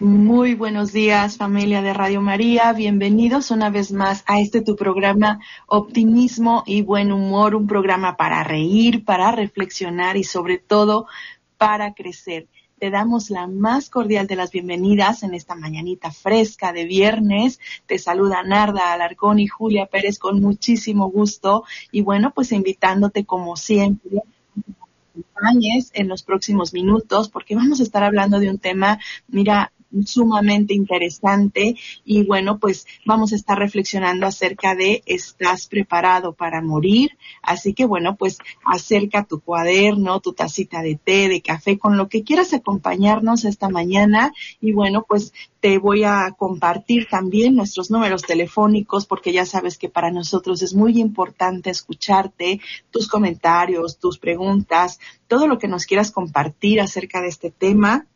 Muy buenos días familia de Radio María, bienvenidos una vez más a este tu programa Optimismo y Buen Humor, un programa para reír, para reflexionar y sobre todo para crecer. Te damos la más cordial de las bienvenidas en esta mañanita fresca de viernes. Te saluda Narda Alarcón y Julia Pérez con muchísimo gusto. Y bueno, pues invitándote como siempre en los próximos minutos porque vamos a estar hablando de un tema, mira, sumamente interesante y bueno, pues vamos a estar reflexionando acerca de ¿estás preparado para morir? Así que bueno, pues acerca tu cuaderno, tu tacita de té, de café, con lo que quieras acompañarnos esta mañana y bueno, pues te voy a compartir también nuestros números telefónicos porque ya sabes que para nosotros es muy importante escucharte, tus comentarios, tus preguntas, todo lo que nos quieras compartir acerca de este tema.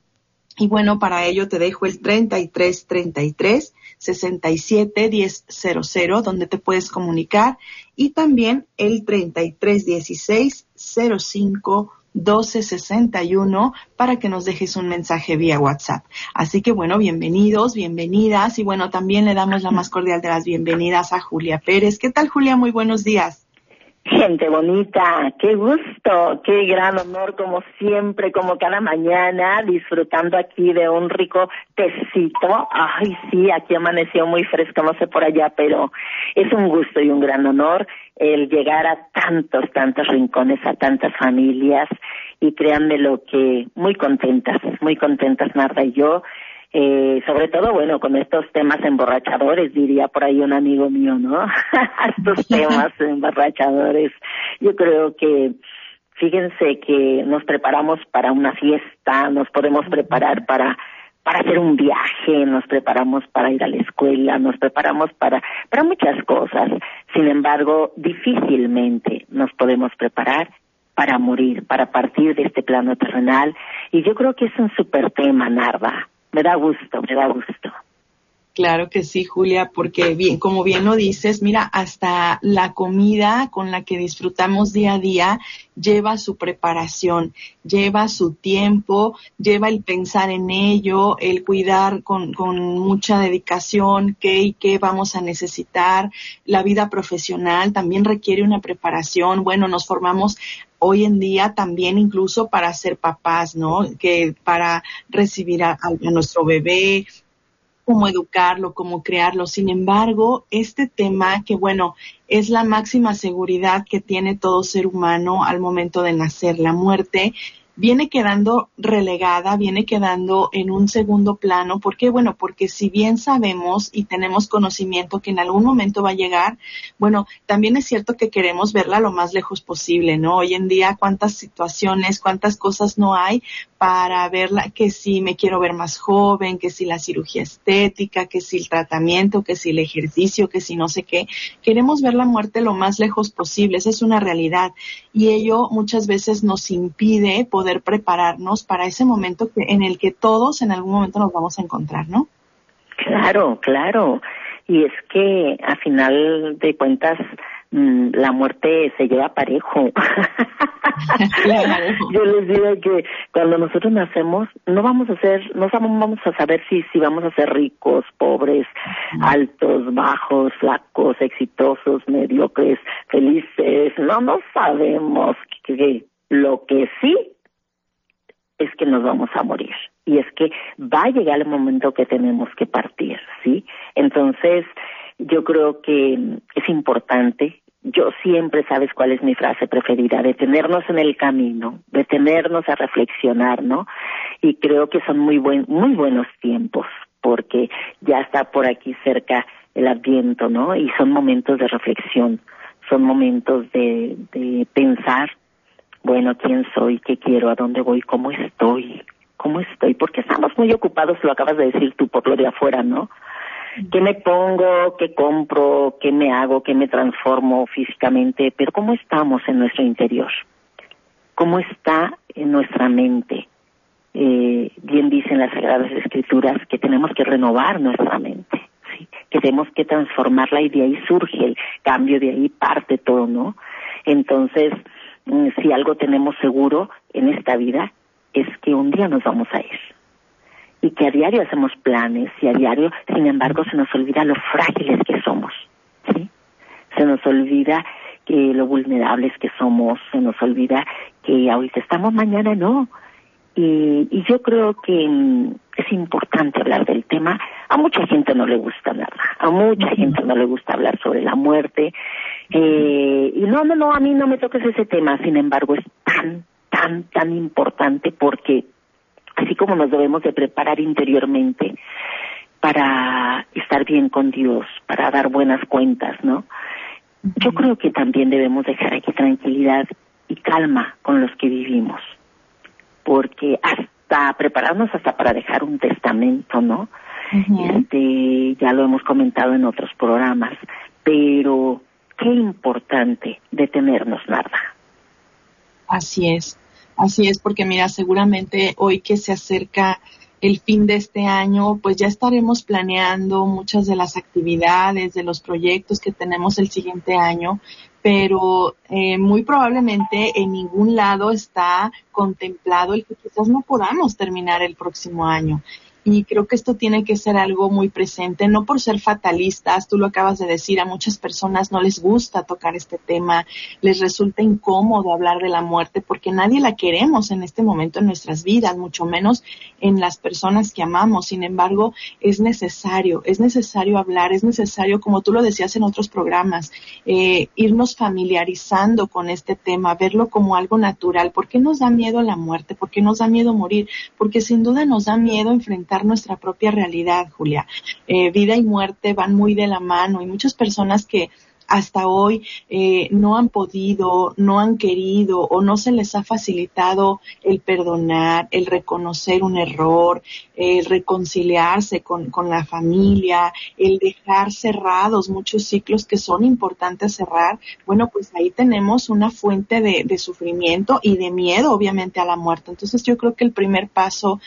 Y bueno, para ello te dejo el 3333 67 1000 donde te puedes comunicar y también el 3316 05 1261 para que nos dejes un mensaje vía WhatsApp. Así que bueno, bienvenidos, bienvenidas y bueno, también le damos la más cordial de las bienvenidas a Julia Pérez. ¿Qué tal Julia? Muy buenos días. Gente bonita, qué gusto, qué gran honor como siempre, como cada mañana, disfrutando aquí de un rico tecito. Ay, sí, aquí amaneció muy fresco, no sé por allá, pero es un gusto y un gran honor el llegar a tantos, tantos rincones, a tantas familias y créanme lo que muy contentas, muy contentas Narda y yo eh, sobre todo, bueno, con estos temas emborrachadores, diría por ahí un amigo mío, ¿no? estos temas emborrachadores. Yo creo que, fíjense que nos preparamos para una fiesta, nos podemos preparar para para hacer un viaje, nos preparamos para ir a la escuela, nos preparamos para, para muchas cosas. Sin embargo, difícilmente nos podemos preparar para morir, para partir de este plano terrenal. Y yo creo que es un super tema, Narva me da gusto, me da gusto. Claro que sí, Julia, porque bien, como bien lo dices, mira, hasta la comida con la que disfrutamos día a día lleva su preparación, lleva su tiempo, lleva el pensar en ello, el cuidar con, con mucha dedicación qué y qué vamos a necesitar. La vida profesional también requiere una preparación. Bueno, nos formamos hoy en día también incluso para ser papás, ¿no? Que para recibir a, a nuestro bebé, cómo educarlo, cómo crearlo. Sin embargo, este tema que, bueno, es la máxima seguridad que tiene todo ser humano al momento de nacer, la muerte, viene quedando relegada, viene quedando en un segundo plano. ¿Por qué? Bueno, porque si bien sabemos y tenemos conocimiento que en algún momento va a llegar, bueno, también es cierto que queremos verla lo más lejos posible, ¿no? Hoy en día, cuántas situaciones, cuántas cosas no hay para verla, que si me quiero ver más joven, que si la cirugía estética, que si el tratamiento, que si el ejercicio, que si no sé qué. Queremos ver la muerte lo más lejos posible, esa es una realidad. Y ello muchas veces nos impide poder prepararnos para ese momento que, en el que todos en algún momento nos vamos a encontrar, ¿no? Claro, claro. Y es que a final de cuentas mm, la muerte se lleva parejo. Yo les digo que cuando nosotros nacemos no vamos a ser, no vamos a saber si si vamos a ser ricos, pobres, altos, bajos, flacos, exitosos, mediocres, felices. No, no sabemos que lo que sí es que nos vamos a morir y es que va a llegar el momento que tenemos que partir, ¿sí? Entonces, yo creo que es importante yo siempre sabes cuál es mi frase preferida, detenernos en el camino, detenernos a reflexionar, ¿no? Y creo que son muy buen, muy buenos tiempos porque ya está por aquí cerca el adviento, ¿no? Y son momentos de reflexión, son momentos de, de pensar, bueno, quién soy, qué quiero, a dónde voy, cómo estoy, cómo estoy, porque estamos muy ocupados, lo acabas de decir tú por lo de afuera, ¿no? ¿Qué me pongo, qué compro, qué me hago, qué me transformo físicamente? Pero ¿cómo estamos en nuestro interior? ¿Cómo está en nuestra mente? Eh, bien dicen las Sagradas Escrituras que tenemos que renovar nuestra mente, ¿sí? que tenemos que transformarla y de ahí surge el cambio, de ahí parte todo, ¿no? Entonces, si algo tenemos seguro en esta vida es que un día nos vamos a ir y que a diario hacemos planes y a diario, sin embargo, se nos olvida lo frágiles que somos, ¿sí? Se nos olvida que lo vulnerables que somos, se nos olvida que ahorita estamos, mañana no. Y, y yo creo que mm, es importante hablar del tema. A mucha gente no le gusta nada, a mucha gente no le gusta hablar sobre la muerte. Eh, y no, no, no, a mí no me toques ese tema, sin embargo, es tan, tan, tan importante porque así como nos debemos de preparar interiormente para estar bien con Dios, para dar buenas cuentas, ¿no? Yo creo que también debemos dejar aquí tranquilidad y calma con los que vivimos, porque hasta prepararnos hasta para dejar un testamento, ¿no? Este, ya lo hemos comentado en otros programas, pero qué importante detenernos, nada. Así es. Así es, porque mira, seguramente hoy que se acerca el fin de este año, pues ya estaremos planeando muchas de las actividades, de los proyectos que tenemos el siguiente año, pero eh, muy probablemente en ningún lado está contemplado el que quizás no podamos terminar el próximo año y creo que esto tiene que ser algo muy presente, no por ser fatalistas, tú lo acabas de decir, a muchas personas no les gusta tocar este tema, les resulta incómodo hablar de la muerte porque nadie la queremos en este momento en nuestras vidas, mucho menos en las personas que amamos. Sin embargo, es necesario, es necesario hablar, es necesario, como tú lo decías en otros programas, eh, irnos familiarizando con este tema, verlo como algo natural. ¿Por qué nos da miedo la muerte? ¿Por qué nos da miedo morir? Porque sin duda nos da miedo enfrentar nuestra propia realidad, Julia. Eh, vida y muerte van muy de la mano y muchas personas que hasta hoy eh, no han podido, no han querido o no se les ha facilitado el perdonar, el reconocer un error, el reconciliarse con, con la familia, el dejar cerrados muchos ciclos que son importantes cerrar, bueno, pues ahí tenemos una fuente de, de sufrimiento y de miedo, obviamente, a la muerte. Entonces yo creo que el primer paso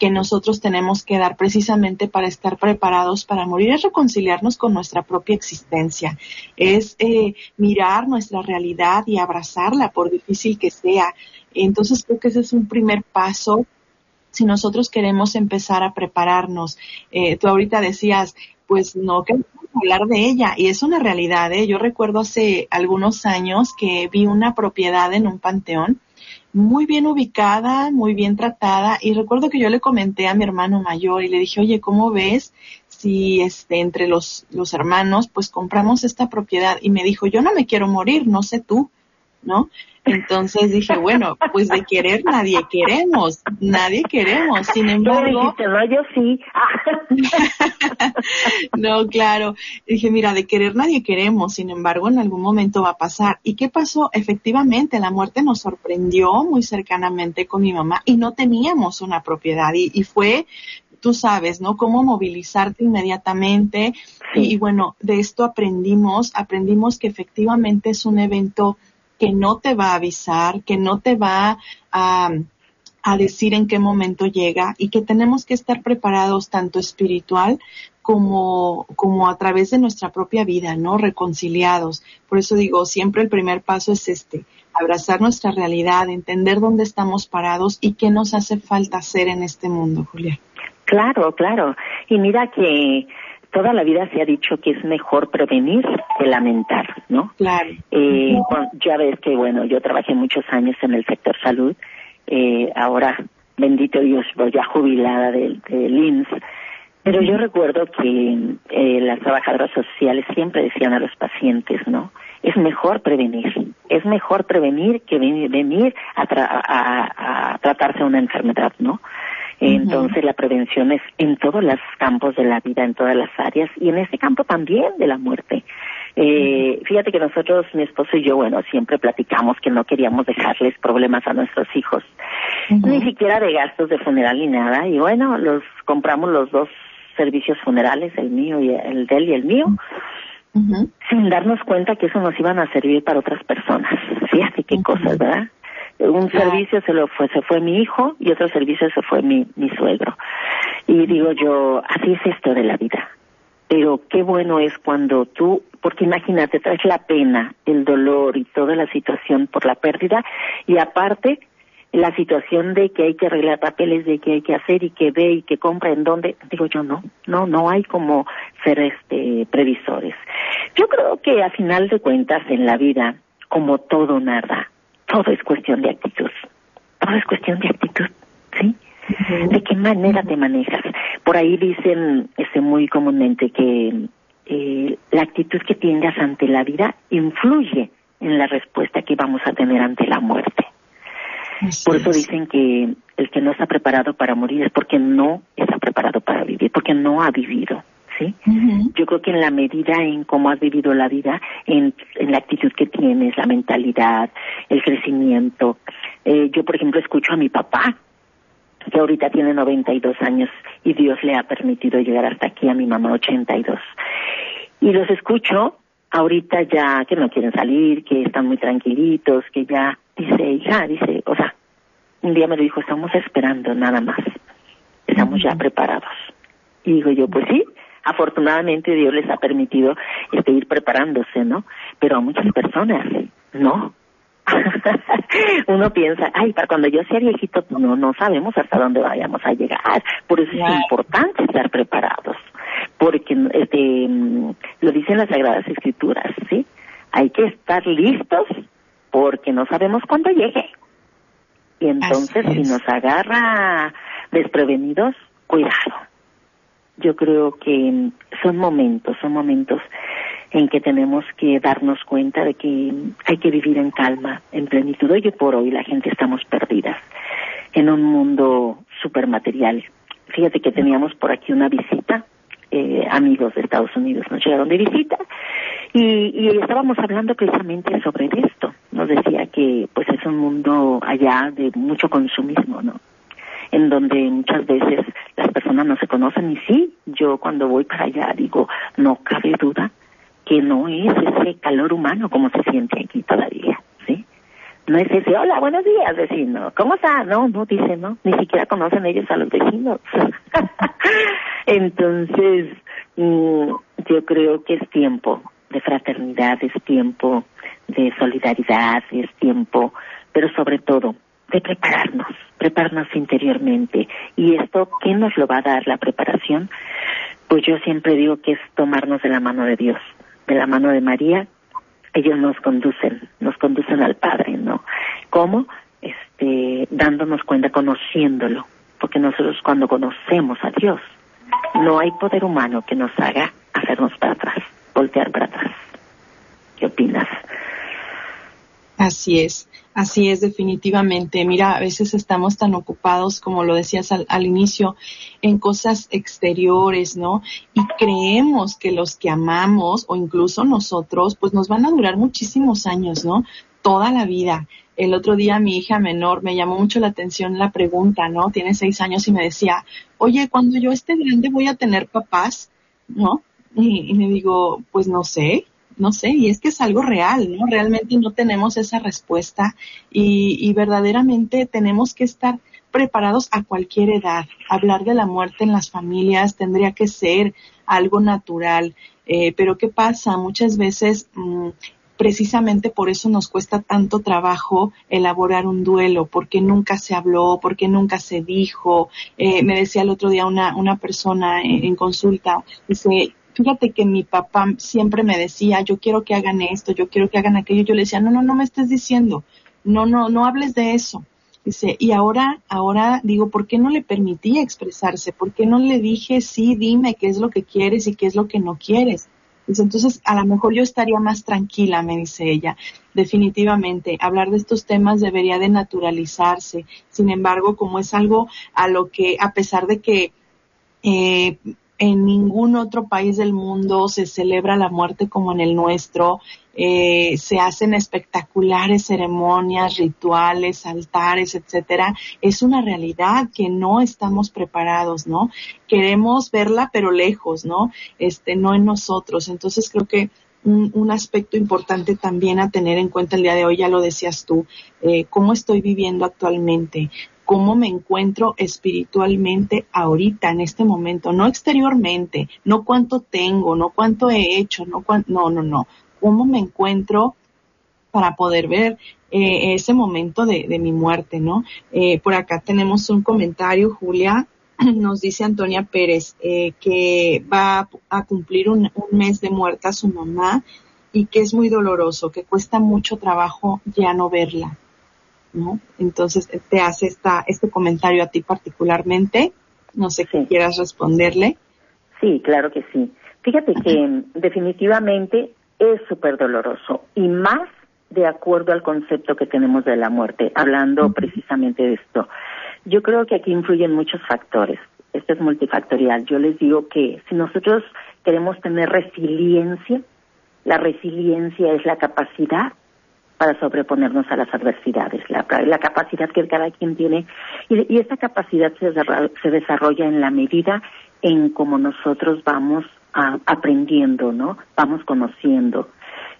que nosotros tenemos que dar precisamente para estar preparados para morir es reconciliarnos con nuestra propia existencia, es eh, mirar nuestra realidad y abrazarla por difícil que sea. Entonces creo que ese es un primer paso si nosotros queremos empezar a prepararnos. Eh, tú ahorita decías, pues no queremos hablar de ella y es una realidad. ¿eh? Yo recuerdo hace algunos años que vi una propiedad en un panteón muy bien ubicada, muy bien tratada. Y recuerdo que yo le comenté a mi hermano mayor y le dije, oye, ¿cómo ves si este, entre los, los hermanos pues compramos esta propiedad? Y me dijo, yo no me quiero morir, no sé tú, ¿no? Entonces dije, bueno, pues de querer nadie queremos, nadie queremos. Sin embargo, no, yo sí. no, claro. Dije, mira, de querer nadie queremos. Sin embargo, en algún momento va a pasar. ¿Y qué pasó? Efectivamente, la muerte nos sorprendió muy cercanamente con mi mamá y no teníamos una propiedad y, y fue tú sabes, ¿no? Cómo movilizarte inmediatamente. y, bueno, de esto aprendimos, aprendimos que efectivamente es un evento que no te va a avisar, que no te va a, a decir en qué momento llega y que tenemos que estar preparados tanto espiritual como, como a través de nuestra propia vida, ¿no? Reconciliados. Por eso digo, siempre el primer paso es este, abrazar nuestra realidad, entender dónde estamos parados y qué nos hace falta hacer en este mundo, Julia. Claro, claro. Y mira que toda la vida se ha dicho que es mejor prevenir que lamentar, ¿no? Claro. Eh, ya ves que, bueno, yo trabajé muchos años en el sector salud, eh, ahora, bendito Dios, voy ya jubilada del de INS, pero yo recuerdo que eh, las trabajadoras sociales siempre decían a los pacientes, ¿no? Es mejor prevenir, es mejor prevenir que venir a, a, a tratarse una enfermedad, ¿no? Entonces, la prevención es en todos los campos de la vida, en todas las áreas y en este campo también de la muerte. Eh, fíjate que nosotros, mi esposo y yo, bueno, siempre platicamos que no queríamos dejarles problemas a nuestros hijos, ni siquiera de gastos de funeral ni nada. Y bueno, los compramos los dos servicios funerales, el mío y el de él y el mío, sin darnos cuenta que eso nos iban a servir para otras personas. Fíjate qué cosas, ¿verdad? Un servicio se lo fue, se fue mi hijo y otro servicio se fue mi, mi suegro. Y digo yo, así es esto de la vida. Pero qué bueno es cuando tú, porque imagínate, traes la pena, el dolor y toda la situación por la pérdida y aparte la situación de que hay que arreglar papeles, de que hay que hacer y que ve y que compra en dónde, digo yo no, no, no hay como ser este previsores. Yo creo que a final de cuentas en la vida, como todo nada, todo es cuestión de actitud, todo es cuestión de actitud, ¿sí? ¿De qué manera te manejas? Por ahí dicen este muy comúnmente que eh, la actitud que tengas ante la vida influye en la respuesta que vamos a tener ante la muerte. Por eso dicen que el que no está preparado para morir es porque no está preparado para vivir, porque no ha vivido. ¿Sí? Yo creo que en la medida en cómo has vivido la vida, en, la actitud que tienes, la mentalidad, el crecimiento. Eh, yo, por ejemplo, escucho a mi papá, que ahorita tiene 92 años y Dios le ha permitido llegar hasta aquí, a mi mamá 82. Y los escucho ahorita ya que no quieren salir, que están muy tranquilitos, que ya dice, hija, dice, o sea, un día me lo dijo, estamos esperando nada más, estamos ya preparados. Y digo yo, pues sí, afortunadamente Dios les ha permitido este, ir preparándose, ¿no? Pero a muchas personas, no. Uno piensa, ay, para cuando yo sea viejito, pues no, no sabemos hasta dónde vayamos a llegar. Por eso es importante estar preparados, porque este, mm, lo dicen las Sagradas Escrituras, ¿sí? Hay que estar listos porque no sabemos cuándo llegue. Y entonces si nos agarra desprevenidos, cuidado. Yo creo que son momentos, son momentos en que tenemos que darnos cuenta de que hay que vivir en calma, en plenitud. Hoy por hoy la gente estamos perdidas en un mundo supermaterial. Fíjate que teníamos por aquí una visita, eh, amigos de Estados Unidos nos llegaron de visita y, y estábamos hablando precisamente sobre esto. Nos decía que pues es un mundo allá de mucho consumismo, ¿no? En donde muchas veces las personas no se conocen y sí, yo cuando voy para allá digo, no cabe duda que no es ese calor humano como se siente aquí todavía, ¿sí? No es ese, hola, buenos días, vecino, ¿cómo está? No, no dice, no, ni siquiera conocen ellos a los vecinos. Entonces, mm, yo creo que es tiempo de fraternidad, es tiempo de solidaridad, es tiempo, pero sobre todo de prepararnos, prepararnos interiormente. ¿Y esto qué nos lo va a dar la preparación? Pues yo siempre digo que es tomarnos de la mano de Dios, de la mano de María. Ellos nos conducen, nos conducen al Padre, ¿no? ¿Cómo? Este, dándonos cuenta, conociéndolo. Porque nosotros cuando conocemos a Dios, no hay poder humano que nos haga hacernos para atrás voltear para atrás. ¿Qué opinas? Así es, así es definitivamente. Mira, a veces estamos tan ocupados, como lo decías al, al, inicio, en cosas exteriores, ¿no? Y creemos que los que amamos o incluso nosotros, pues nos van a durar muchísimos años, ¿no? Toda la vida. El otro día mi hija menor me llamó mucho la atención la pregunta, ¿no? Tiene seis años y me decía, oye, cuando yo esté grande voy a tener papás, ¿no? Y, me digo, pues no sé, no sé, y es que es algo real, ¿no? Realmente no tenemos esa respuesta y, y, verdaderamente tenemos que estar preparados a cualquier edad. Hablar de la muerte en las familias tendría que ser algo natural, eh, pero ¿qué pasa? Muchas veces mmm, precisamente por eso nos cuesta tanto trabajo elaborar un duelo, porque nunca se habló, porque nunca se dijo. Eh, me decía el otro día una, una persona en, en consulta, dice, fíjate que mi papá siempre me decía, yo quiero que hagan esto, yo quiero que hagan aquello. Yo le decía, no, no, no me estés diciendo, no, no, no hables de eso. Dice, y ahora, ahora digo, ¿por qué no le permití expresarse? ¿Por qué no le dije, sí, dime qué es lo que quieres y qué es lo que no quieres? Dice, entonces a lo mejor yo estaría más tranquila, me dice ella. Definitivamente, hablar de estos temas debería de naturalizarse. Sin embargo, como es algo a lo que, a pesar de que eh, en ningún otro país del mundo se celebra la muerte como en el nuestro. Eh, se hacen espectaculares ceremonias, rituales, altares, etcétera. Es una realidad que no estamos preparados, ¿no? Queremos verla, pero lejos, ¿no? Este, no en nosotros. Entonces creo que un, aspecto importante también a tener en cuenta el día de hoy, ya lo decías tú, eh, cómo estoy viviendo actualmente, cómo me encuentro espiritualmente ahorita, en este momento, no exteriormente, no cuánto tengo, no cuánto he hecho, no, no, no, no, cómo me encuentro para poder ver eh, ese momento de, mi muerte, ¿no? Eh, por acá tenemos un comentario, Julia, nos dice Antonia Pérez, eh, que va a cumplir un, un mes de muerta su mamá y que es muy doloroso, que cuesta mucho trabajo ya no verla. ¿No? Entonces te hace esta, este comentario a ti particularmente. No sé qué quieras responderle. Sí, claro que sí. Fíjate que definitivamente es súper doloroso y más de acuerdo al concepto que tenemos de la muerte, hablando precisamente de esto. Yo creo que aquí influyen muchos factores. Esto es multifactorial. Yo les digo que si nosotros queremos tener resiliencia, la resiliencia es la capacidad para sobreponernos a las adversidades, la, capacidad que cada quien tiene y, y esta capacidad se, se, desarrolla en la medida en cómo nosotros vamos a, aprendiendo, ¿no? Vamos conociendo.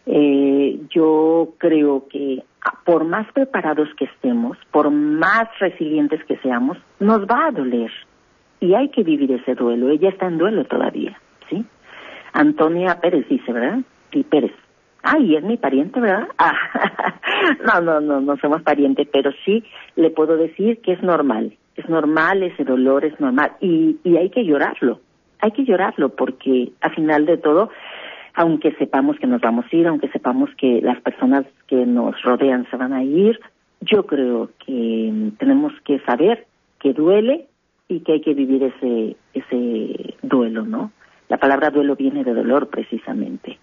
Eh, yo creo que por más preparados que estemos, por más resilientes que seamos, nos va a doler y hay que vivir ese duelo. Ella está en duelo todavía, ¿sí? Antonia Pérez dice, ¿verdad? Sí, Pérez. Ay, es mi pariente, ¿verdad? Ah, no, no, no, no somos parientes, pero sí le puedo decir que es normal, es normal, ese dolor es normal y, y hay que llorarlo, hay que llorarlo porque a final de todo, aunque sepamos que nos vamos a ir, aunque sepamos que las personas que nos rodean se van a ir, yo creo que tenemos que saber que duele y que hay que vivir ese, ese duelo, ¿no? La palabra duelo viene de dolor precisamente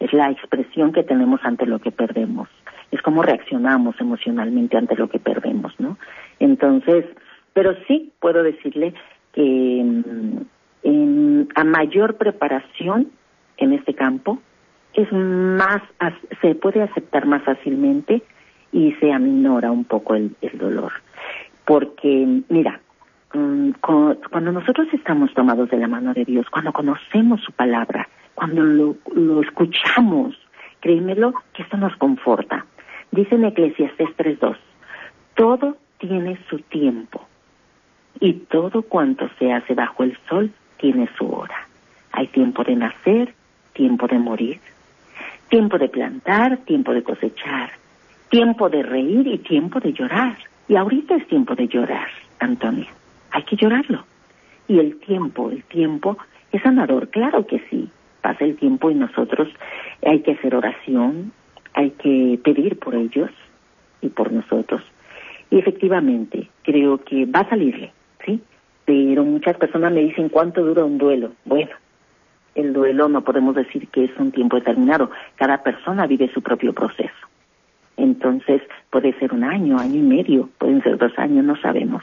es la expresión que tenemos ante lo que perdemos, es cómo reaccionamos emocionalmente ante lo que perdemos, ¿no? Entonces, pero sí puedo decirle que mm, a mayor preparación en este campo es más, se puede aceptar más fácilmente y se aminora un poco el, el dolor. Porque, mira, mm, cuando nosotros estamos tomados de la mano de Dios, cuando conocemos su palabra, cuando lo, lo escuchamos, créemelo que esto nos conforta. Dice en Eclesiastes 3.2, todo tiene su tiempo y todo cuanto se hace bajo el sol tiene su hora. Hay tiempo de nacer, tiempo de morir, tiempo de plantar, tiempo de cosechar, tiempo de reír y tiempo de llorar. Y ahorita es tiempo de llorar, Antonio. Hay que llorarlo. Y el tiempo, el tiempo es sanador, claro que sí pasa el tiempo y nosotros hay que hacer oración, hay que pedir por ellos y por nosotros. Y efectivamente, creo que va a salirle, ¿sí? Pero muchas personas me dicen cuánto dura un duelo. Bueno, el duelo no podemos decir que es un tiempo determinado. Cada persona vive su propio proceso. Entonces, puede ser un año, año y medio, pueden ser dos años, no sabemos.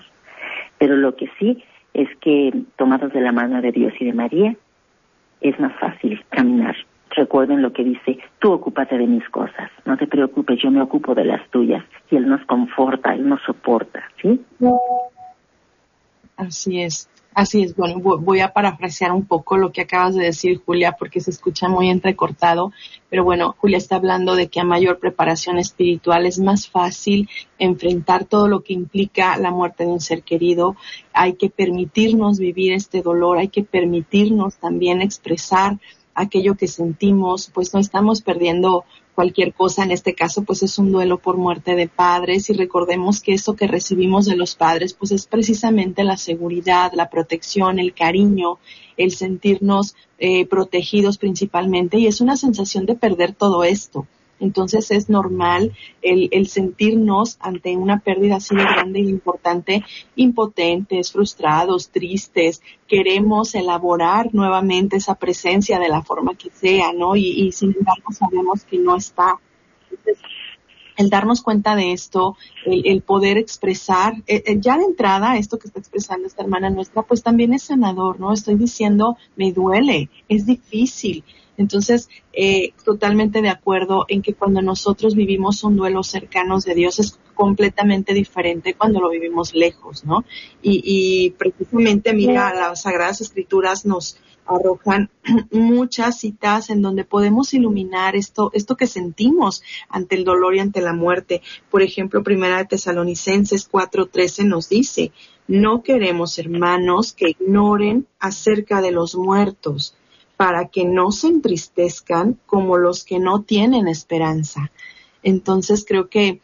Pero lo que sí es que, tomados de la mano de Dios y de María, es más fácil caminar. Recuerden lo que dice, tú ocúpate de mis cosas, no te preocupes, yo me ocupo de las tuyas. Y Él nos conforta, Él nos soporta, ¿sí? Así es. Así es, bueno, voy a parafrasear un poco lo que acabas de decir, Julia, porque se escucha muy entrecortado, pero bueno, Julia está hablando de que a mayor preparación espiritual es más fácil enfrentar todo lo que implica la muerte de un ser querido, hay que permitirnos vivir este dolor, hay que permitirnos también expresar aquello que sentimos, pues no estamos perdiendo cualquier cosa, en este caso pues es un duelo por muerte de padres y recordemos que eso que recibimos de los padres pues es precisamente la seguridad, la protección, el cariño, el sentirnos eh, protegidos principalmente y es una sensación de perder todo esto. Entonces es normal el, el, sentirnos ante una pérdida así de grande e importante, impotentes, frustrados, tristes. Queremos elaborar nuevamente esa presencia de la forma que sea, ¿no? Y, y sin embargo sabemos que no está. Entonces, el darnos cuenta de esto, el, poder expresar, eh, eh, ya de entrada, esto que está expresando esta hermana nuestra, pues también es sanador, ¿no? Estoy diciendo, me duele, es difícil. Entonces, eh, totalmente de acuerdo en que cuando nosotros vivimos un duelo cercanos de Dios es completamente diferente cuando lo vivimos lejos, ¿no? Y, y precisamente, mira, las Sagradas Escrituras nos, arrojan muchas citas en donde podemos iluminar esto, esto que sentimos ante el dolor y ante la muerte. Por ejemplo, Primera de Tesalonicenses 4:13 nos dice, no queremos hermanos que ignoren acerca de los muertos, para que no se entristezcan como los que no tienen esperanza. Entonces creo que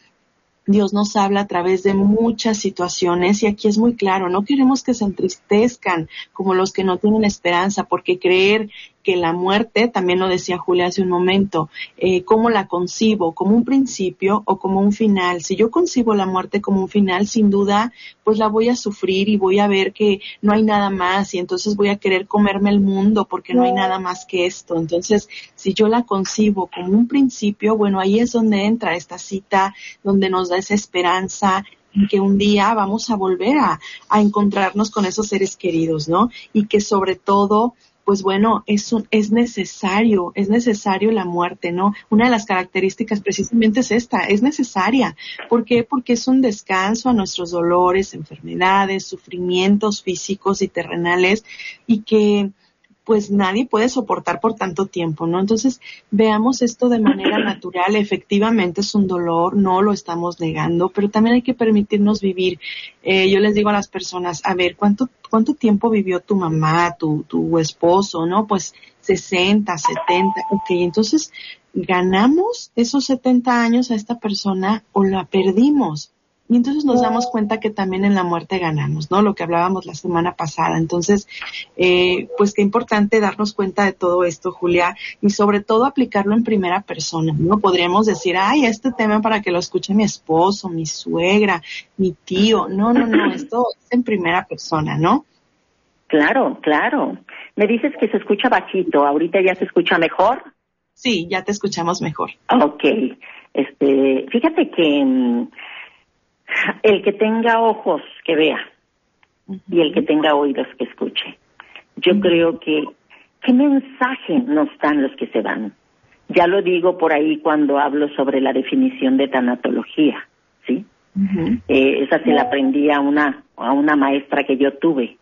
Dios nos habla a través de muchas situaciones y aquí es muy claro, no queremos que se entristezcan como los que no tienen esperanza, porque creer que la muerte, también lo decía Julia hace un momento, eh, ¿cómo la concibo? ¿Como un principio o como un final? Si yo concibo la muerte como un final, sin duda, pues la voy a sufrir y voy a ver que no hay nada más y entonces voy a querer comerme el mundo porque no hay nada más que esto. Entonces, si yo la concibo como un principio, bueno, ahí es donde entra esta cita, donde nos da esa esperanza, en que un día vamos a volver a, a, encontrarnos con esos seres queridos, ¿no? Y que sobre todo pues bueno, es, es necesario, es necesario la muerte, ¿no? Una de las características precisamente es esta, es necesaria. ¿Por qué? Porque es un descanso a nuestros dolores, enfermedades, sufrimientos físicos y terrenales y que pues nadie puede soportar por tanto tiempo, ¿no? Entonces, veamos esto de manera natural. Efectivamente es un dolor, no lo estamos negando, pero también hay que permitirnos vivir. Eh, yo les digo a las personas, a ver, ¿cuánto, cuánto tiempo vivió tu mamá, tu, tu esposo, ¿no? Pues 60, 70, ok, entonces, ¿ganamos esos 70 años a esta persona o la perdimos? Y entonces nos damos cuenta que también en la muerte ganamos, ¿no? Lo que hablábamos la semana pasada. Entonces, eh, pues qué importante darnos cuenta de todo esto, Julia, y sobre todo aplicarlo en primera persona, ¿no? Podríamos decir, ay, este tema para que lo escuche mi esposo, mi suegra, mi tío. No, no, no, esto es en primera persona, ¿no? Claro, claro. Me dices que se escucha bajito, ahorita ya se escucha mejor. Sí, ya te escuchamos mejor. Ok. Este, fíjate que mm, el que tenga ojos que vea y el que tenga oídos que escuche. Yo creo que qué mensaje nos dan los que se van. Ya lo digo por ahí cuando hablo sobre la definición de tanatología, ¿sí? eh, esa se la aprendí a una a una maestra que yo tuve.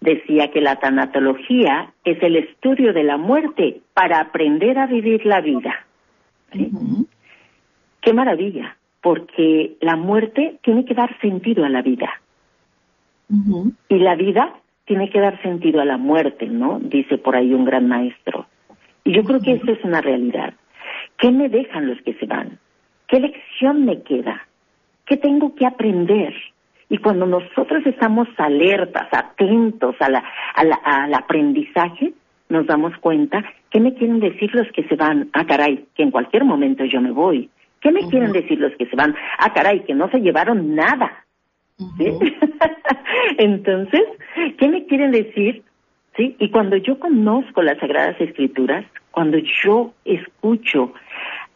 Decía que la tanatología es el estudio de la muerte para aprender a vivir la vida. ¿sí? Qué maravilla porque la muerte tiene que dar sentido a la vida. Y la vida tiene que dar sentido a la muerte, ¿no? Dice por ahí un gran maestro. Y yo creo que eso es una realidad. ¿Qué me dejan los que se van? ¿Qué lección me queda? ¿Qué tengo que aprender? Y cuando nosotros estamos alertas, atentos a la, al aprendizaje, nos damos cuenta, ¿qué me quieren decir los que se van? Ah, caray, que en cualquier momento yo me voy. ¿Qué me quieren decir los que se van? Ah, caray, que no se llevaron nada. Entonces, ¿qué me quieren decir? ¿Sí? Y cuando yo conozco las Sagradas Escrituras, cuando yo escucho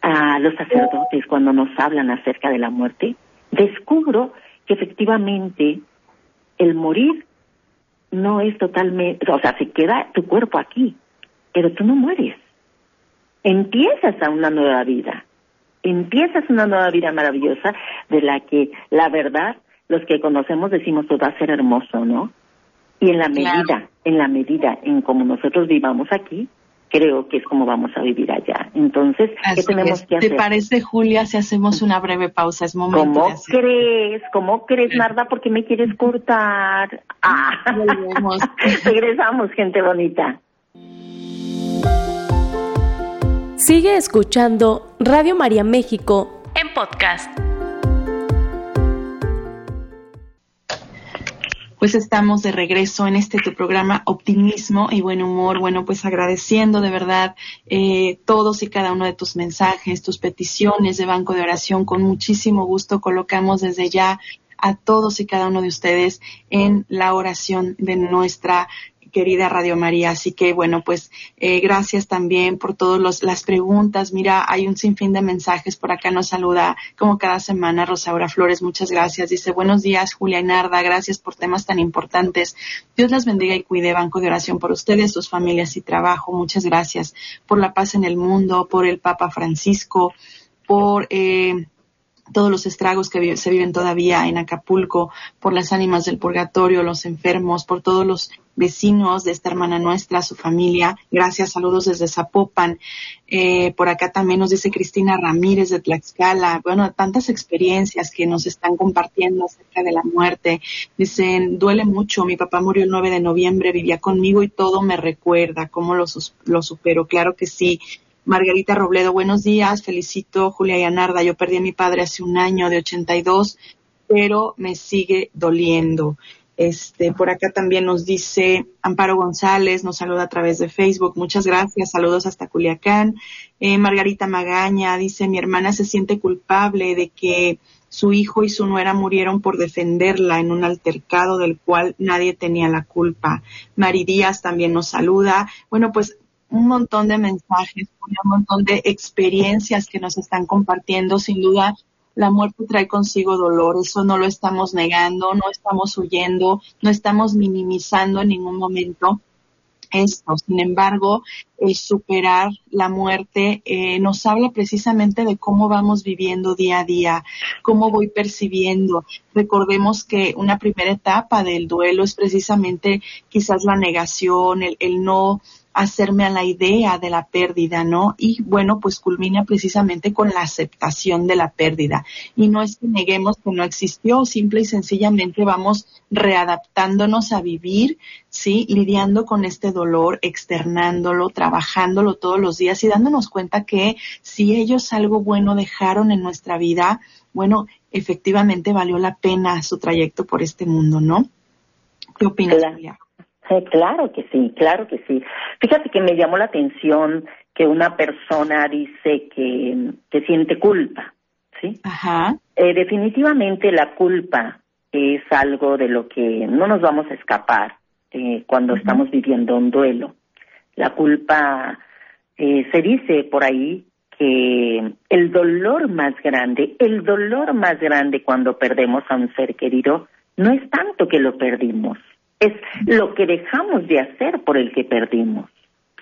a los sacerdotes cuando nos hablan acerca de la muerte, descubro que efectivamente el morir no es totalmente, o sea, se queda tu cuerpo aquí, pero tú no mueres. Empiezas a una nueva vida empiezas una nueva vida maravillosa de la que la verdad los que conocemos decimos todo va a ser hermoso, ¿no? Y en la medida, en la medida en como nosotros vivamos aquí, creo que es como vamos a vivir allá. Entonces, ¿qué tenemos que hacer? ¿Te parece, Julia, si hacemos una breve pausa? Es momento ¿Cómo crees? ¿Cómo crees, Marda? Porque me quieres cortar? Ah. Regresamos, gente bonita. Sigue escuchando Radio María México en podcast. pues estamos de regreso en este tu programa Optimismo y Buen Humor. Bueno, pues agradeciendo de verdad eh, todos y cada uno de tus mensajes, tus peticiones de banco de oración. Con muchísimo gusto colocamos desde ya a todos y cada uno de ustedes en la oración de nuestra querida Radio María. Así que bueno, pues eh, gracias también por todas las preguntas. Mira, hay un sinfín de mensajes. Por acá nos saluda como cada semana Rosaura Flores. Muchas gracias. Dice, buenos días, Julia y Narda. Gracias por temas tan importantes. Dios las bendiga y cuide. Banco de oración por ustedes, sus familias y trabajo. Muchas gracias por la paz en el mundo, por el Papa Francisco, por... Eh, todos los estragos que se viven todavía en Acapulco, por las ánimas del purgatorio, los enfermos, por todos los vecinos de esta hermana nuestra, su familia. Gracias, saludos desde Zapopan. Eh, por acá también nos dice Cristina Ramírez de Tlaxcala. Bueno, tantas experiencias que nos están compartiendo acerca de la muerte. Dicen, duele mucho, mi papá murió el 9 de noviembre, vivía conmigo y todo me recuerda cómo lo, lo supero. Claro que sí. Margarita Robledo, buenos días, felicito Julia y Anarda, yo perdí a mi padre hace un año de 82, pero me sigue doliendo. Este, por acá también nos dice Amparo González, nos saluda a través de Facebook. Muchas gracias, saludos hasta Culiacán. Eh, Margarita Magaña dice, mi hermana se siente culpable de que su hijo y su nuera murieron por defenderla en un altercado del cual nadie tenía la culpa. Mari Díaz también nos saluda. Bueno, pues un montón de mensajes, un montón de experiencias que nos están compartiendo. Sin duda, la muerte trae consigo dolor, eso no lo estamos negando, no estamos huyendo, no estamos minimizando en ningún momento esto. Sin embargo, superar la muerte eh, nos habla precisamente de cómo vamos viviendo día a día, cómo voy percibiendo. Recordemos que una primera etapa del duelo es precisamente quizás la negación, el, el no hacerme a la idea de la pérdida, ¿no? Y bueno, pues culmina precisamente con la aceptación de la pérdida. Y no es que neguemos que no existió, simple y sencillamente vamos readaptándonos a vivir, ¿sí? Lidiando con este dolor, externándolo, trabajándolo todos los días y dándonos cuenta que si ellos algo bueno dejaron en nuestra vida, bueno, efectivamente valió la pena su trayecto por este mundo, ¿no? ¿Qué opinas, Julia? Claro que sí, claro que sí. Fíjate que me llamó la atención que una persona dice que, que siente culpa, ¿sí? Ajá. Eh, definitivamente la culpa es algo de lo que no nos vamos a escapar eh, cuando estamos viviendo un duelo. La culpa, eh, se dice por ahí que el dolor más grande, el dolor más grande cuando perdemos a un ser querido, no es tanto que lo perdimos, es lo que dejamos de hacer por el que perdimos,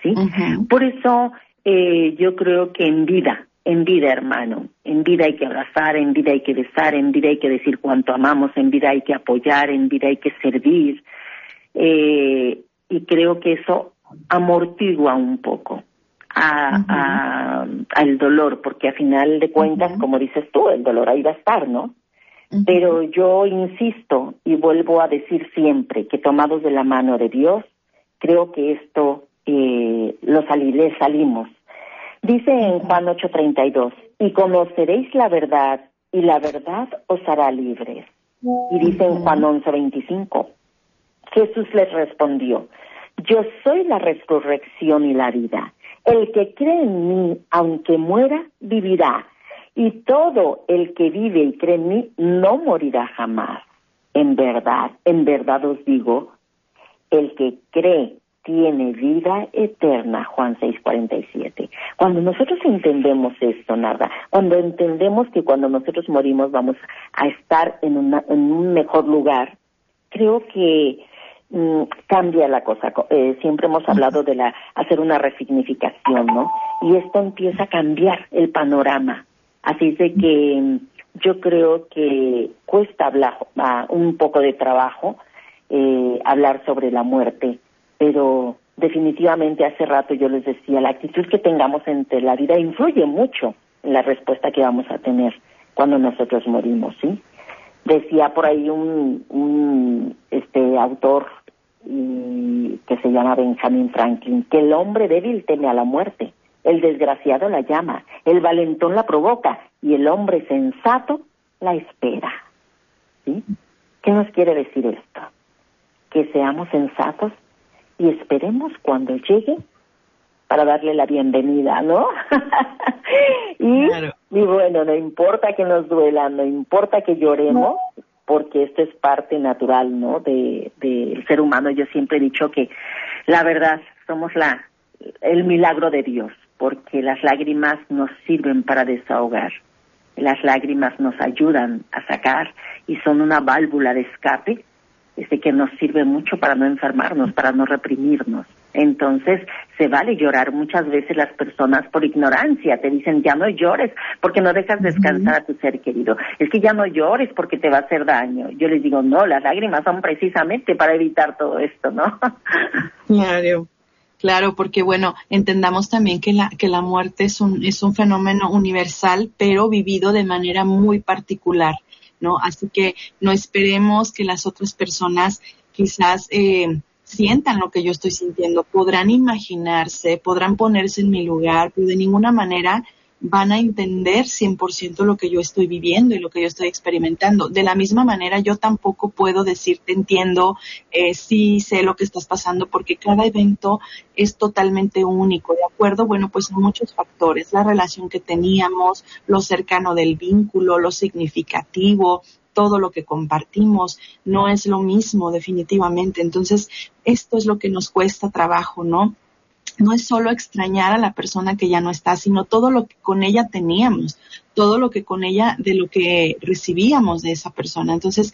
¿sí? Por eso eh, yo creo que en vida, en vida, hermano, en vida hay que abrazar, en vida hay que besar, en vida hay que decir cuánto amamos, en vida hay que apoyar, en vida hay que servir, eh, y creo que eso amortigua un poco a, al dolor, porque a final de cuentas, como dices tú, el dolor ahí va a estar, ¿no? Pero yo insisto y vuelvo a decir siempre que tomados de la mano de Dios, creo que esto eh, lo saliré, salimos. Dice en Juan 8:32, y conoceréis la verdad, y la verdad os hará libres. Y dice en Juan 11:25, Jesús les respondió, yo soy la resurrección y la vida. El que cree en mí, aunque muera, vivirá y todo el que vive y cree en mí no morirá jamás. En verdad, en verdad os digo, el que cree tiene vida eterna, Juan 6:47. Cuando nosotros entendemos esto, nada, cuando entendemos que cuando nosotros morimos vamos a estar en, una, en un mejor lugar, creo que mm, cambia la cosa. Eh, siempre hemos hablado de la hacer una resignificación, ¿no? Y esto empieza a cambiar el panorama. Así es de que mm, yo creo que cuesta hablar un poco de trabajo eh, hablar sobre la muerte, pero definitivamente hace rato yo les decía, la actitud que tengamos entre la vida influye mucho en la respuesta que vamos a tener cuando nosotros morimos, ¿sí? Decía por ahí un, un este autor que se llama Benjamin Franklin que el hombre débil teme a la muerte el desgraciado la llama, el valentón la provoca y el hombre sensato la espera. ¿Sí? ¿Qué nos quiere decir esto? que seamos sensatos y esperemos cuando llegue para darle la bienvenida, ¿no? y, y bueno, no importa que nos duela, no importa que lloremos, porque esto es parte natural, ¿no? De del ser humano. Yo siempre he dicho que la verdad somos la el milagro de Dios, porque las lágrimas nos sirven para desahogar. Las lágrimas nos ayudan a sacar y son una válvula de escape este, que nos sirve mucho para no enfermarnos, para no reprimirnos. Entonces, se vale llorar. Muchas veces las personas por ignorancia te dicen, ya no llores porque no dejas descansar a tu ser querido. Es que ya no llores porque te va a hacer daño. Yo les digo, no, las lágrimas son precisamente para evitar todo esto, ¿no? Claro. Claro, porque bueno, entendamos también que la, que la muerte es un, es un fenómeno universal, pero vivido de manera muy particular, ¿no? Así que no esperemos que las otras personas quizás eh, sientan lo que yo estoy sintiendo, podrán imaginarse, podrán ponerse en mi lugar, pero de ninguna manera van a entender 100% lo que yo estoy viviendo y lo que yo estoy experimentando. De la misma manera, yo tampoco puedo decirte entiendo, eh, sí sé lo que estás pasando, porque cada evento es totalmente único, ¿de acuerdo? Bueno, pues muchos factores, la relación que teníamos, lo cercano del vínculo, lo significativo, todo lo que compartimos no es lo mismo definitivamente. Entonces, esto es lo que nos cuesta trabajo, ¿no? No es solo extrañar a la persona que ya no está, sino todo lo que con ella teníamos, todo lo que con ella, de lo que recibíamos de esa persona. Entonces,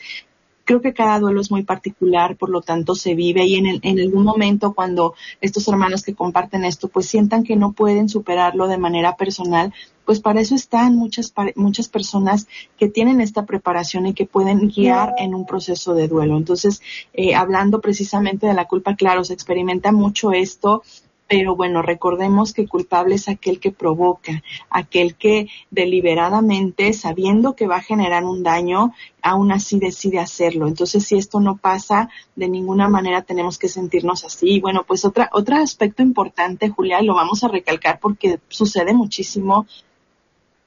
creo que cada duelo es muy particular, por lo tanto se vive y en, en algún momento cuando estos hermanos que comparten esto pues sientan que no pueden superarlo de manera personal, pues para eso están muchas, muchas personas que tienen esta preparación y que pueden guiar en un proceso de duelo. Entonces, eh, hablando precisamente de la culpa, claro, se experimenta mucho esto pero bueno, recordemos que culpable es aquel que provoca, aquel que deliberadamente, sabiendo que va a generar un daño, aún así decide hacerlo. Entonces, si esto no pasa, de ninguna manera tenemos que sentirnos así. Bueno, pues otra, otro aspecto importante, Julia, y lo vamos a recalcar porque sucede muchísimo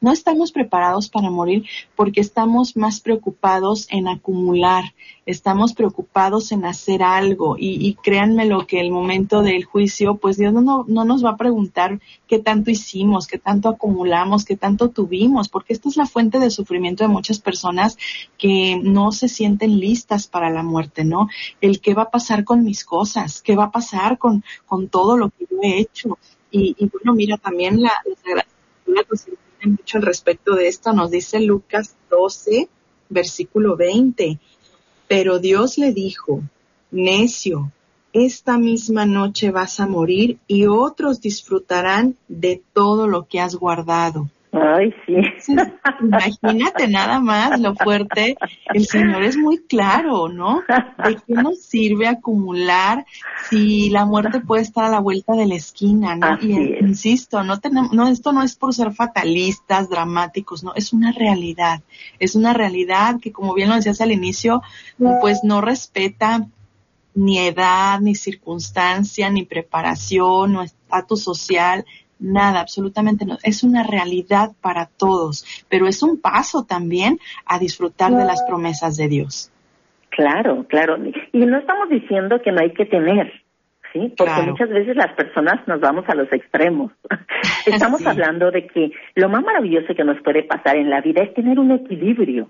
no estamos preparados para morir porque estamos más preocupados en acumular, estamos preocupados en hacer algo y, créanme lo que el momento del juicio, pues Dios no, no nos va a preguntar qué tanto hicimos, qué tanto acumulamos, qué tanto tuvimos, porque esta es la fuente de sufrimiento de muchas personas que no se sienten listas para la muerte, ¿no? El qué va a pasar con mis cosas, qué va a pasar con, con todo lo que yo he hecho. Y, bueno, mira, también la, la, la mucho al respecto de esto. Nos dice Lucas 12, versículo 20. Pero Dios le dijo, necio, esta misma noche vas a morir y otros disfrutarán de todo lo que has guardado. Ay, sí. Imagínate nada más lo fuerte. El Señor es muy claro, ¿no? ¿De qué nos sirve acumular si la muerte puede estar a la vuelta de la esquina, ¿no? y insisto, no tenemos, no, esto no es por ser fatalistas, dramáticos, no, es una realidad. Es una realidad que, como bien lo decías al inicio, pues no respeta ni edad, ni circunstancia, ni preparación, o estatus social, nada, absolutamente no. Es una realidad para todos, pero es un paso también a disfrutar de las promesas de Dios. Claro, claro. Y no estamos diciendo que no hay que tener, ¿sí? Porque muchas veces las personas nos vamos a los extremos. Estamos hablando de que lo más maravilloso que nos puede pasar en la vida es tener un equilibrio.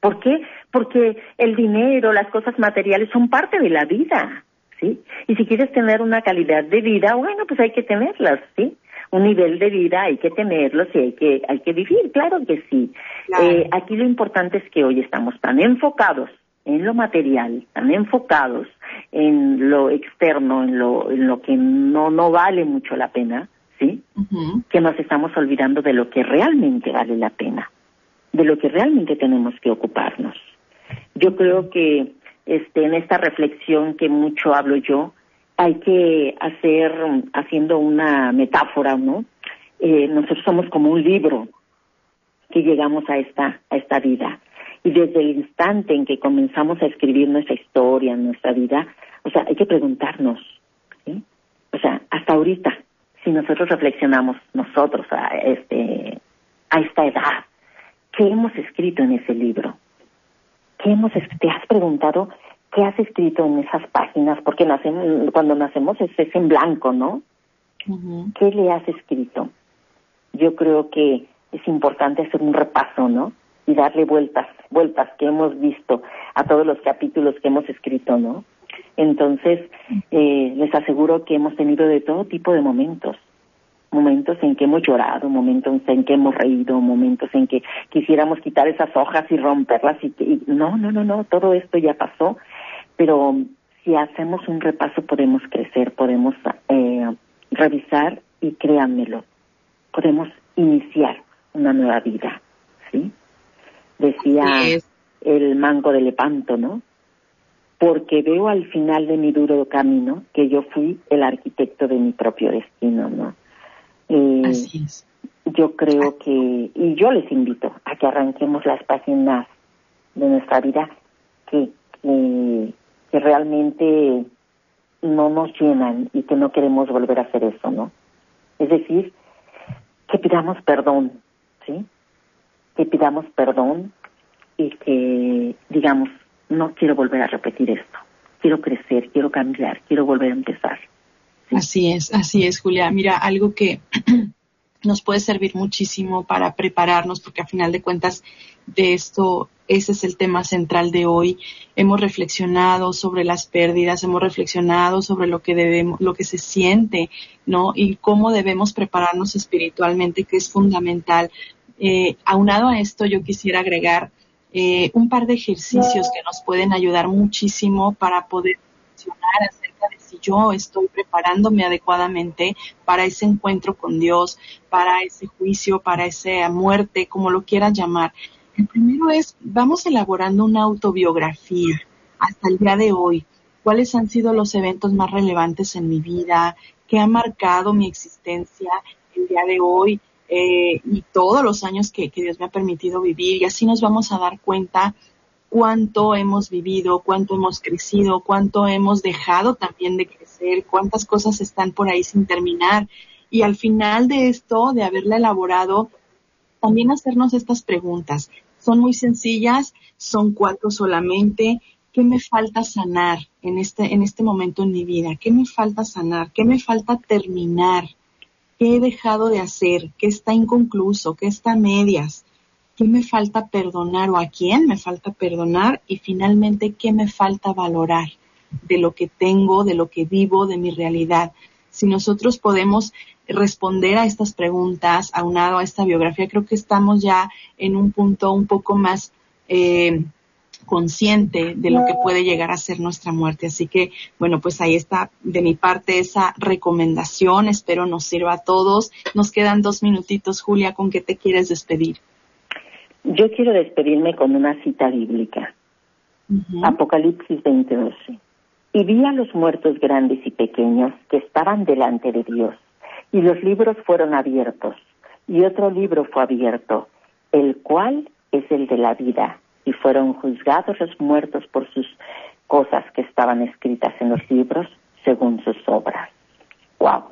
¿Por qué? Porque el dinero, las cosas materiales son parte de la vida. ¿Sí? Y si quieres tener una calidad de vida, bueno, pues hay que tenerlas, ¿sí? Un nivel de vida hay que tenerlo, sí, hay que, hay que vivir, claro que sí. Eh, aquí lo importante es que hoy estamos tan enfocados en lo material, tan enfocados en lo externo, en lo, en lo que no, no vale mucho la pena, ¿sí? Que nos estamos olvidando de lo que realmente vale la pena, de lo que realmente tenemos que ocuparnos. Yo creo que este, en esta reflexión que mucho hablo yo, hay que hacer, haciendo una metáfora, ¿no? Eh, nosotros somos como un libro que llegamos a esta, a esta vida. Y desde el instante en que comenzamos a escribir nuestra historia, nuestra vida, o sea, hay que preguntarnos. O sea, hasta ahorita, si nosotros reflexionamos, nosotros, a, este, a esta edad, ¿qué hemos escrito en ese libro? ¿Qué hemos, ¿Te has preguntado ¿qué has escrito en esas páginas? Porque nacemos, cuando nacemos es, es en blanco, ¿no? ¿Qué le has escrito? Yo creo que es importante hacer un repaso, ¿no? Y darle vueltas, vueltas que hemos visto a todos los capítulos que hemos escrito, ¿no? Entonces, eh, les aseguro que hemos tenido de todo tipo de momentos momentos en que hemos llorado, momentos en que hemos reído, momentos en que quisiéramos quitar esas hojas y romperlas y, que, no, no, no, no, todo esto ya pasó, pero si hacemos un repaso podemos crecer, podemos eh, revisar y créanmelo, podemos iniciar una nueva vida, ¿sí? Decía el mango de Lepanto, ¿no? Porque veo al final de mi duro camino que yo fui el arquitecto de mi propio destino, ¿no? Así es. Yo creo que, y yo les invito a que arranquemos las páginas de nuestra vida que, que, que realmente no nos llenan y que no queremos volver a hacer eso, ¿no? Es decir, que pidamos perdón, ¿sí? Que pidamos perdón y que digamos, no quiero volver a repetir esto, quiero crecer, quiero cambiar, quiero volver a empezar. Así es, así es, Julia. Mira, algo que nos puede servir muchísimo para prepararnos, porque a final de cuentas de esto, ese es el tema central de hoy. Hemos reflexionado sobre las pérdidas, hemos reflexionado sobre lo que debemos, lo que se siente, ¿no? Y cómo debemos prepararnos espiritualmente, que es fundamental. Eh, aunado a esto, yo quisiera agregar eh, un par de ejercicios que nos pueden ayudar muchísimo para poder reflexionar si yo estoy preparándome adecuadamente para ese encuentro con Dios, para ese juicio, para esa muerte, como lo quieras llamar. El primero es, vamos elaborando una autobiografía hasta el día de hoy. ¿Cuáles han sido los eventos más relevantes en mi vida? ¿Qué ha marcado mi existencia el día de hoy? Eh, y todos los años que Dios me ha permitido vivir. Y así nos vamos a dar cuenta cuánto hemos vivido, cuánto hemos crecido, cuánto hemos dejado también de crecer, cuántas cosas están por ahí sin terminar. Y al final de esto, de haberla elaborado, también hacernos estas preguntas. Son muy sencillas, son cuatro solamente. ¿Qué me falta sanar en este, en este momento en mi vida? ¿Qué me falta sanar? ¿Qué me falta terminar? ¿Qué he dejado de hacer? ¿Qué está inconcluso? ¿Qué está a medias? Qué me falta perdonar o a quién me falta perdonar y finalmente qué me falta valorar de lo que tengo, de lo que vivo, de mi realidad. Si nosotros podemos responder a estas preguntas, aunado a esta biografía, creo que estamos ya en un punto un poco más eh, consciente de lo que puede llegar a ser nuestra muerte. Así que, bueno, pues ahí está de mi parte esa recomendación. Espero nos sirva a todos. Nos quedan dos minutitos, Julia, ¿con qué te quieres despedir? Yo quiero despedirme con una cita bíblica. Apocalipsis 20:12. Y vi a los muertos grandes y pequeños que estaban delante de Dios, y los libros fueron abiertos, y otro libro fue abierto, el cual es el de la vida, y fueron juzgados los muertos por sus cosas que estaban escritas en los libros según sus obras. ¡Wow!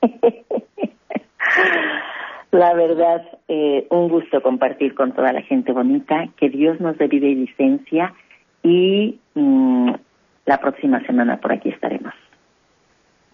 La verdad, eh, un gusto compartir con toda la gente bonita. Que Dios nos dé vida y licencia. Y mm, la próxima semana por aquí estaremos.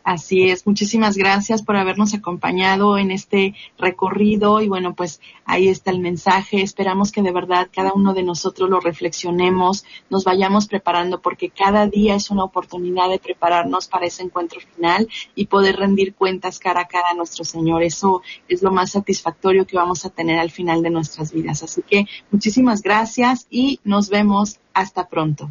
Así es, muchísimas gracias por habernos acompañado en este recorrido y bueno, pues ahí está el mensaje. Esperamos que de verdad cada uno de nosotros lo reflexionemos, nos vayamos preparando porque cada día es una oportunidad de prepararnos para ese encuentro final y poder rendir cuentas cara a cara a nuestro Señor. Eso es lo más satisfactorio que vamos a tener al final de nuestras vidas. Así que muchísimas gracias y nos vemos hasta pronto.